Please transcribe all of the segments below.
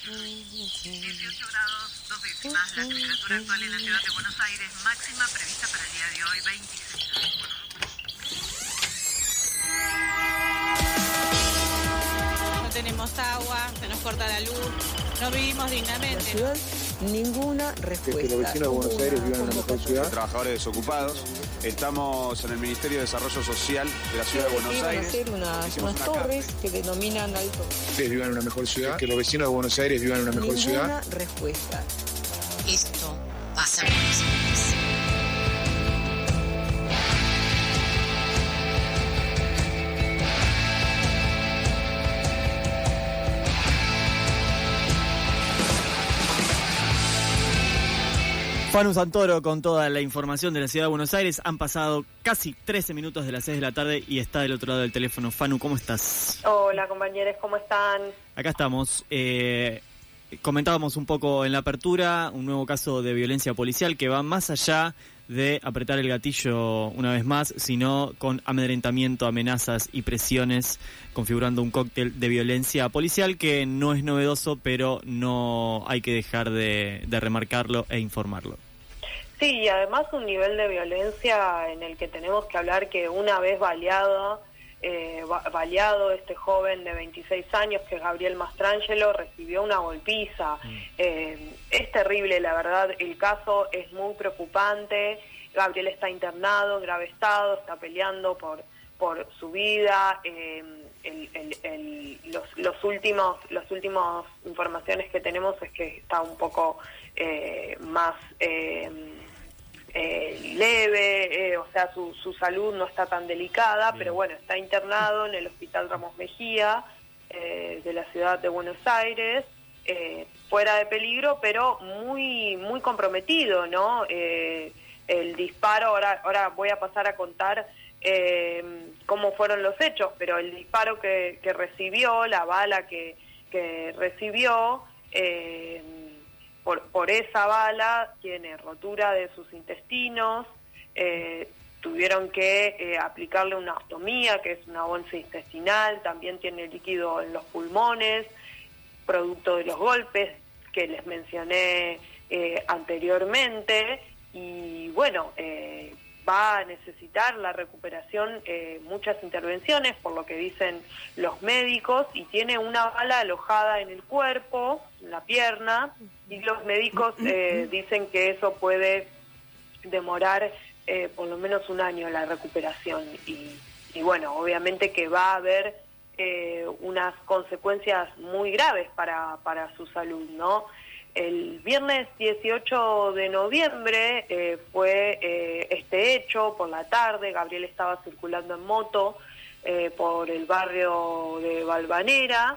18 grados, dos décimas. La temperatura actual en la ciudad de Buenos Aires, máxima prevista para el día de hoy, 26 No tenemos agua, se nos corta la luz, no vivimos dignamente. ciudad ninguna respuesta. que los vecinos de Buenos Aires vivan en una mejor ciudad. trabajadores desocupados. Estamos en el Ministerio de Desarrollo Social de la Ciudad de Buenos Aires. hacer unas, Hicimos unas una torres que denominan alto. Ustedes vivan en una mejor ciudad. Que los vecinos de Buenos Aires vivan en una mejor ciudad. Respuesta. Esto pasa Fanu Santoro con toda la información de la ciudad de Buenos Aires. Han pasado casi 13 minutos de las 6 de la tarde y está del otro lado del teléfono. Fanu, ¿cómo estás? Hola compañeros, ¿cómo están? Acá estamos. Eh, comentábamos un poco en la apertura un nuevo caso de violencia policial que va más allá de apretar el gatillo una vez más, sino con amedrentamiento, amenazas y presiones, configurando un cóctel de violencia policial que no es novedoso, pero no hay que dejar de, de remarcarlo e informarlo. Sí, y además un nivel de violencia en el que tenemos que hablar que una vez baleado, eh, ba- baleado este joven de 26 años, que es Gabriel Mastrangelo, recibió una golpiza. Eh, es terrible, la verdad, el caso es muy preocupante. Gabriel está internado en grave estado, está peleando por, por su vida. eh, el- el- el- los, los últimos, las últimas informaciones que tenemos es que está un poco eh, más leve, o sea, su, su salud no está tan delicada, pero bueno, está internado en el Hospital Ramos Mejía eh, de la ciudad de Buenos Aires, eh, fuera de peligro, pero muy, muy comprometido, ¿no? Eh, el disparo, ahora, ahora voy a pasar a contar cómo fueron los hechos, pero el disparo que, que recibió, la bala que, que recibió, por, por esa bala tiene rotura de sus intestinos, eh, tuvieron que eh, aplicarle una ostomía, que es una bolsa intestinal, también tiene líquido en los pulmones, producto de los golpes que les mencioné eh, anteriormente, y bueno, eh, va a necesitar la recuperación eh, muchas intervenciones, por lo que dicen los médicos, y tiene una bala alojada en el cuerpo, en la pierna, y los médicos eh, dicen que eso puede demorar eh, por lo menos un año la recuperación. Y, y bueno, obviamente que va a haber eh, unas consecuencias muy graves para, para su salud, ¿no? El viernes 18 de noviembre eh, fue eh, este hecho por la tarde. Gabriel estaba circulando en moto eh, por el barrio de Valvanera.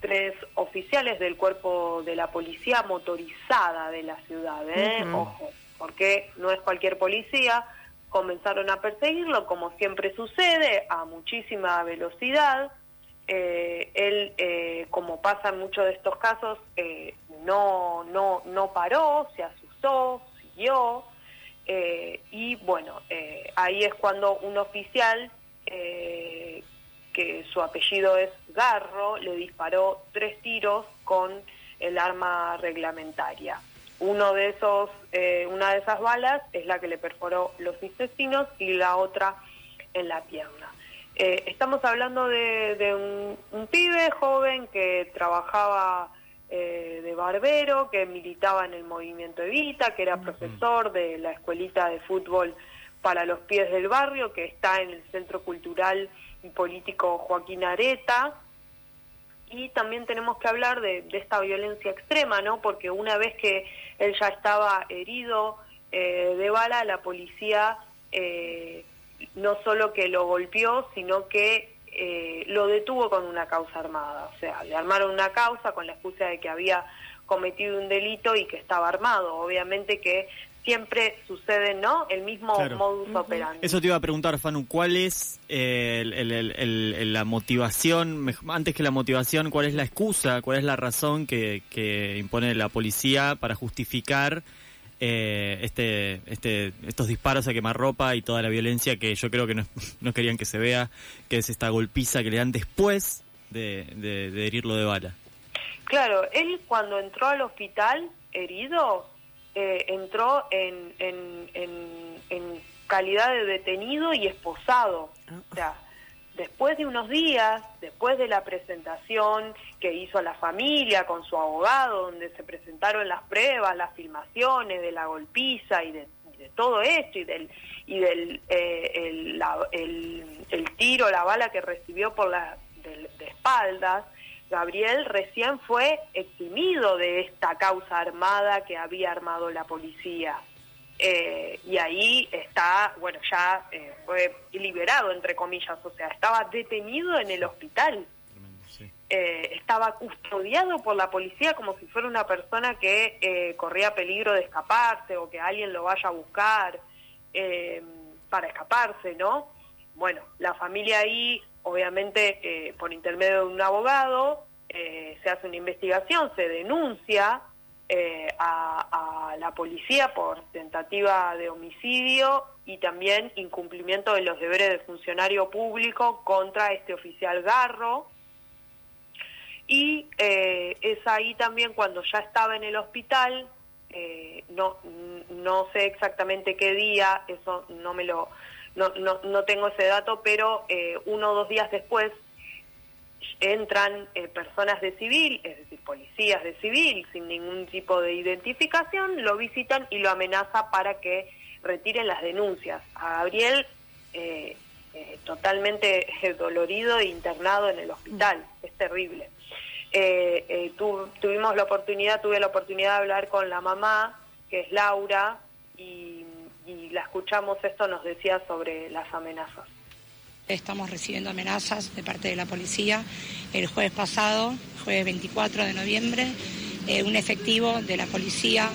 Tres oficiales del cuerpo de la policía motorizada de la ciudad, ¿eh? Ujú. ojo, porque no es cualquier policía. Comenzaron a perseguirlo, como siempre sucede, a muchísima velocidad. Eh, él, eh, como pasa en muchos de estos casos, eh, no, no, no paró, se asustó, siguió, y bueno, ahí es cuando un oficial, que su apellido es Garro, le disparó tres tiros con el arma reglamentaria. Uno de esos, eh, una de esas balas es la que le perforó los intestinos y la otra en la pierna. Eh, estamos hablando de, de un, un pibe joven que trabajaba eh, de barbero, que militaba en el movimiento Evita, que era profesor de la escuelita de fútbol para los pies del barrio, que está en el Centro Cultural y Político Joaquín Areta. Y también tenemos que hablar de, esta violencia extrema, ¿no? Porque una vez que él ya estaba herido eh, de bala, la policía eh, no solo que lo golpeó, sino que eh, lo detuvo con una causa armada. O sea, le armaron una causa con la excusa de que había cometido un delito y que estaba armado. Obviamente que siempre sucede, ¿no? El mismo Claro. modus operandi. Eso te iba a preguntar, Fanu, ¿cuál es eh, el- el- el- el- el- la motivación, antes que la motivación, cuál es la excusa, cuál es la razón que, que impone la policía para justificar eh, este, este, estos disparos a quemarropa y toda la violencia que yo creo que no, no querían que se vea, que es esta golpiza que le dan después de, de- de herirlo de bala? Claro, él cuando entró al hospital herido, eh, entró en, en, en, en calidad de detenido y esposado. O sea, después de unos días, después de la presentación que hizo la familia con su abogado, donde se presentaron las pruebas, las filmaciones de la golpiza y de, de todo esto y del y del eh, el, la- el- el tiro, la bala que recibió por la de, de espaldas, Gabriel recién fue eximido de esta causa armada que había armado la policía. Eh, y ahí está, bueno, ya eh, fue liberado, entre comillas, o sea, estaba detenido en el hospital. Eh, estaba custodiado por la policía como si fuera una persona que eh, corría peligro de escaparse o que alguien lo vaya a buscar eh, para escaparse, ¿no? Bueno, la familia ahí, obviamente, eh, por intermedio de un abogado, eh, se hace una investigación, se denuncia eh, a, la policía por tentativa de homicidio y también incumplimiento de los deberes de funcionario público contra este oficial Garro. Y es ahí también cuando ya estaba en el hospital, no, no sé exactamente qué día, eso no me lo, no, no, no tengo ese dato, pero eh, uno o dos días después entran eh, personas de civil, es decir, policías de civil, sin ningún tipo de identificación, lo visitan y lo amenaza para que retiren las denuncias. A Gabriel, eh, eh, totalmente dolorido e internado en el hospital, es terrible. Tu- tuvimos la oportunidad, tuve la oportunidad de hablar con la mamá, que es Laura, y la escuchamos, esto nos decía sobre las amenazas. Estamos recibiendo amenazas de parte de la policía. El jueves pasado, jueves 24 de noviembre, eh, un efectivo de la policía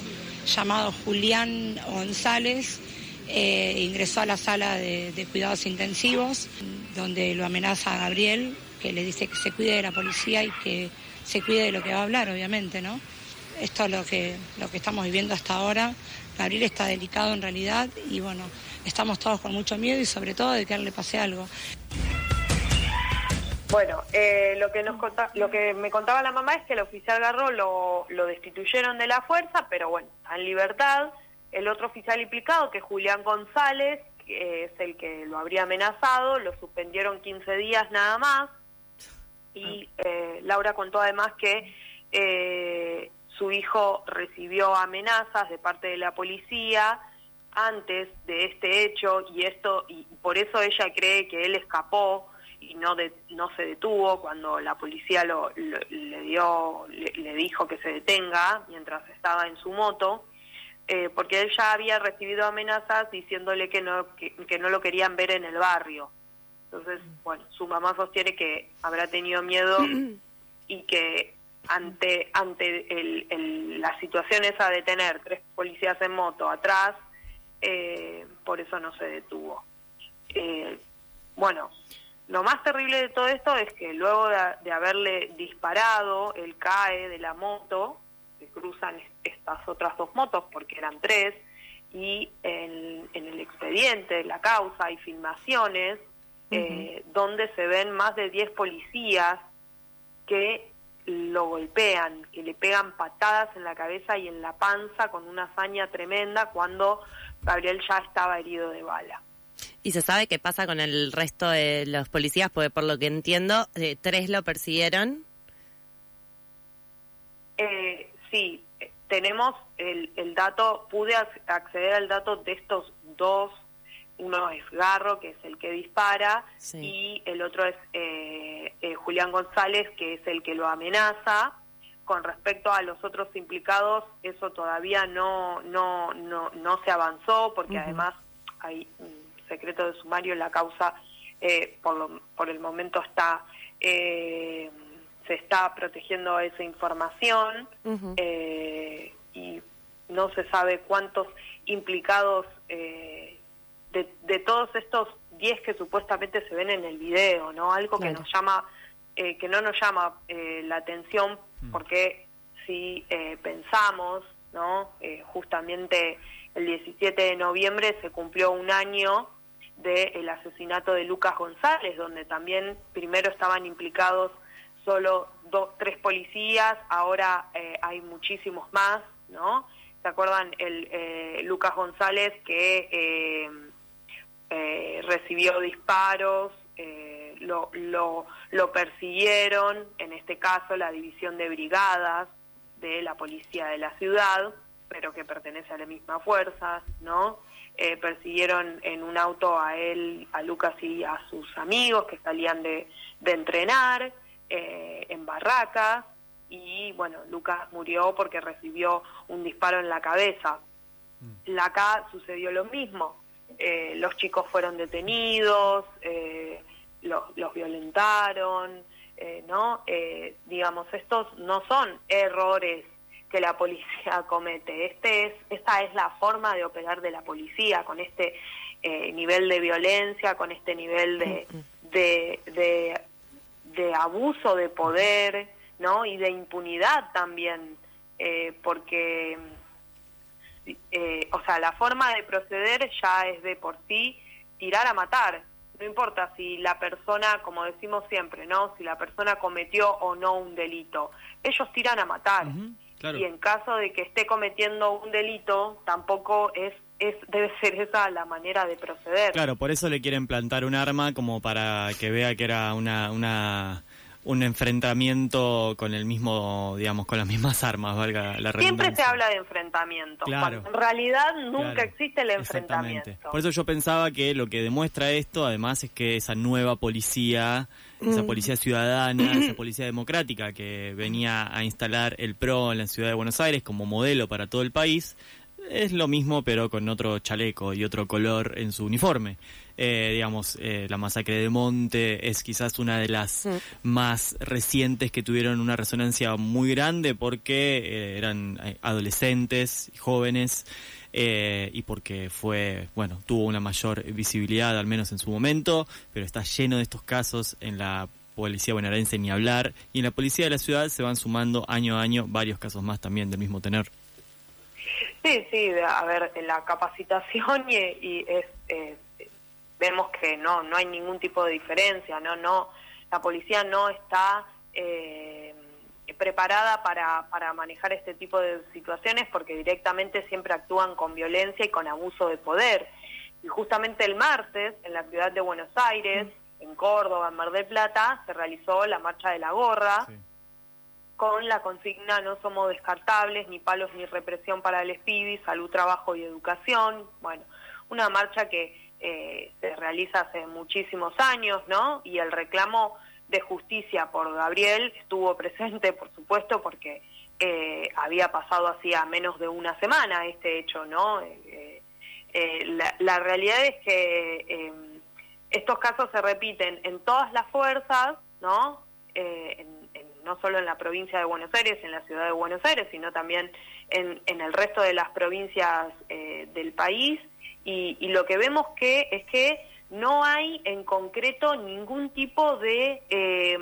llamado Julián González eh, ingresó a la sala de, cuidados intensivos, donde lo amenaza a Gabriel, que le dice que se cuide de la policía y que se cuide de lo que va a hablar, obviamente, ¿no? Esto es lo que, lo que estamos viviendo hasta ahora. Gabriel está delicado en realidad y bueno, estamos todos con mucho miedo y sobre todo de que a él le pase algo. Bueno, eh, lo que nos conta- lo que me contaba la mamá es que el oficial Garro lo, lo destituyeron de la fuerza, pero bueno, está en libertad. El otro oficial implicado, que es Julián González, que es el que lo habría amenazado, lo suspendieron 15 días nada más. Y eh, Laura contó además que eh, su hijo recibió amenazas de parte de la policía antes de este hecho y esto y por eso ella cree que él escapó y no de- no se detuvo cuando la policía lo, lo- le dio le, le dijo que se detenga mientras estaba en su moto eh, porque él ya había recibido amenazas diciéndole que no que, que no lo querían ver en el barrio. Entonces bueno su mamá sostiene que habrá tenido miedo y que ante ante el- el- la situación esa de tener tres policías en moto atrás eh, por eso no se detuvo. Eh, bueno lo más terrible de todo esto es que luego de, de haberle disparado él cae de la moto se cruzan est- estas otras dos motos porque eran tres y en, en el expediente de la causa hay filmaciones eh, donde se ven más de 10 policías que lo golpean, que le pegan patadas en la cabeza y en la panza con una hazaña tremenda cuando Gabriel ya estaba herido de bala. ¿Y se sabe qué pasa con el resto de los policías? Porque por lo que entiendo, eh, tres lo persiguieron. Eh, sí, eh, tenemos el, el dato, pude ac- acceder al dato de estos dos, uno es Garro, que es el que dispara, Sí. y el otro es eh, eh, Julián González, que es el que lo amenaza. Con respecto a los otros implicados, eso todavía no, no, no, no se avanzó, porque además hay un secreto de sumario la causa, eh, por, lo- por el momento está... eh, se está protegiendo esa información eh, y no se sabe cuántos implicados eh, de, de todos estos 10 que supuestamente se ven en el video, ¿no? Algo que Claro. nos llama, eh, que no nos llama eh, la atención porque si eh, pensamos, ¿no? Eh, justamente el 17 de noviembre se cumplió un año del asesinato de Lucas González, donde también primero estaban implicados solo dos, tres policías, ahora eh, hay muchísimos más, ¿no? ¿Se acuerdan el eh, Lucas González que eh, recibió disparos, eh, lo, lo, lo persiguieron, en este caso la división de brigadas de la policía de la ciudad, pero que pertenece a la misma fuerza, ¿no? Eh, persiguieron en un auto a él, a Lucas y a sus amigos que salían de, de entrenar eh, en barracas y bueno, Lucas murió porque recibió un disparo en la cabeza. La acá sucedió lo mismo. Eh, los chicos fueron detenidos, eh, los, violentaron, eh, ¿no? Eh, digamos, estos no son errores que la policía comete. Este es, esta es la forma de operar de la policía, con este eh, nivel de violencia, con este nivel de, de, de, de abuso de poder, ¿no? Y de impunidad también, porque, eh, o sea, la forma de proceder ya es de por sí tirar a matar. No importa si la persona, como decimos siempre, ¿no? Si la persona cometió o no un delito. Ellos tiran a matar. claro. Y en caso de que esté cometiendo un delito, tampoco es, es debe ser esa la manera de proceder. Claro, por eso le quieren plantar un arma como para que vea que era una, una un enfrentamiento con el mismo, digamos, con las mismas armas, valga la Siempre se habla de enfrentamiento. Claro. cuando en realidad nunca Claro, existe el Exactamente. enfrentamiento. Por eso yo pensaba que lo que demuestra esto, además, es que esa nueva policía, esa Mm. policía ciudadana, esa policía democrática que venía a instalar el PRO en la ciudad de Buenos Aires como modelo para todo el país, es lo mismo pero con otro chaleco y otro color en su uniforme. Eh, digamos, eh, la masacre de Monte es quizás una de las más recientes que tuvieron una resonancia muy grande porque eh, eran eh, adolescentes, jóvenes, y porque fue, bueno, tuvo una mayor visibilidad, al menos en su momento, pero está lleno de estos casos en la policía bonaerense ni hablar, y en la policía de la ciudad se van sumando año a año varios casos más también del mismo tenor. Sí, sí, a ver, la capacitación y, y es, vemos que no no hay ningún tipo de diferencia, no no la policía no está eh, preparada para, para manejar este tipo de situaciones porque directamente siempre actúan con violencia y con abuso de poder. Y justamente el martes en la ciudad de Buenos Aires, en Córdoba, en Mar del Plata, se realizó la marcha de la gorra con la consigna no somos descartables, ni palos ni represión para el SPIDI, salud, trabajo y educación. Bueno, una marcha que eh, se realiza hace muchísimos años, ¿no? Y el reclamo de justicia por Gabriel estuvo presente, por supuesto, porque eh, había pasado hacía menos de una semana este hecho, ¿no? Eh, eh, la, realidad es que eh, estos casos se repiten en todas las fuerzas, ¿no? En- en- no solo en la provincia de Buenos Aires, en la ciudad de Buenos Aires, sino también en, el resto de las provincias del país. Y, lo que vemos que es que no hay en concreto ningún tipo de, eh,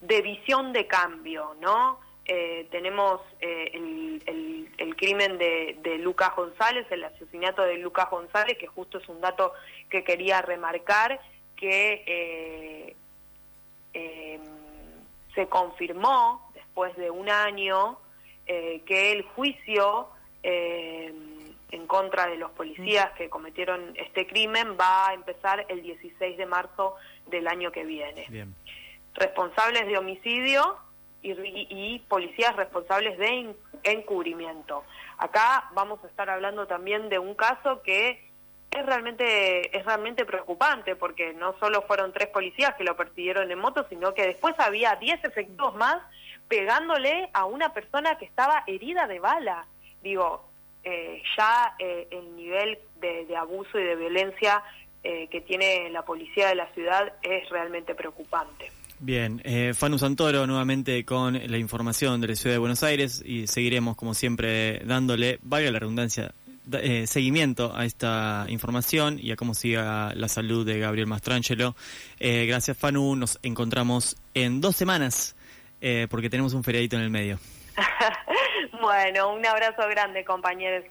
de visión de cambio, ¿no? Eh, tenemos eh, el, crimen de, de Lucas González, el asesinato de Lucas González, que justo es un dato que quería remarcar, que eh, eh, se confirmó después de un año que el juicio eh, en contra de los policías que cometieron este crimen va a empezar el 16 de marzo del año que viene Bien. responsables de homicidio y, y- y policías responsables de en- encubrimiento. Acá vamos a estar hablando también de un caso que es realmente es realmente preocupante porque no solo fueron tres policías que lo persiguieron en moto, sino que después había 10 efectivos más pegándole a una persona que estaba herida de bala. Digo, eh, ya eh, el nivel de, de abuso y de violencia eh, que tiene la policía de la ciudad es realmente preocupante. Bien, eh, Fanu Santoro nuevamente con la información de la ciudad de Buenos Aires y seguiremos como siempre dándole, valga la redundancia, da- eh, seguimiento a esta información y a cómo siga la salud de Gabriel Mastrangelo. Eh, gracias Fanu, nos encontramos en dos semanas eh, porque tenemos un feriadito en el medio. Bueno, un abrazo grande, compañeros.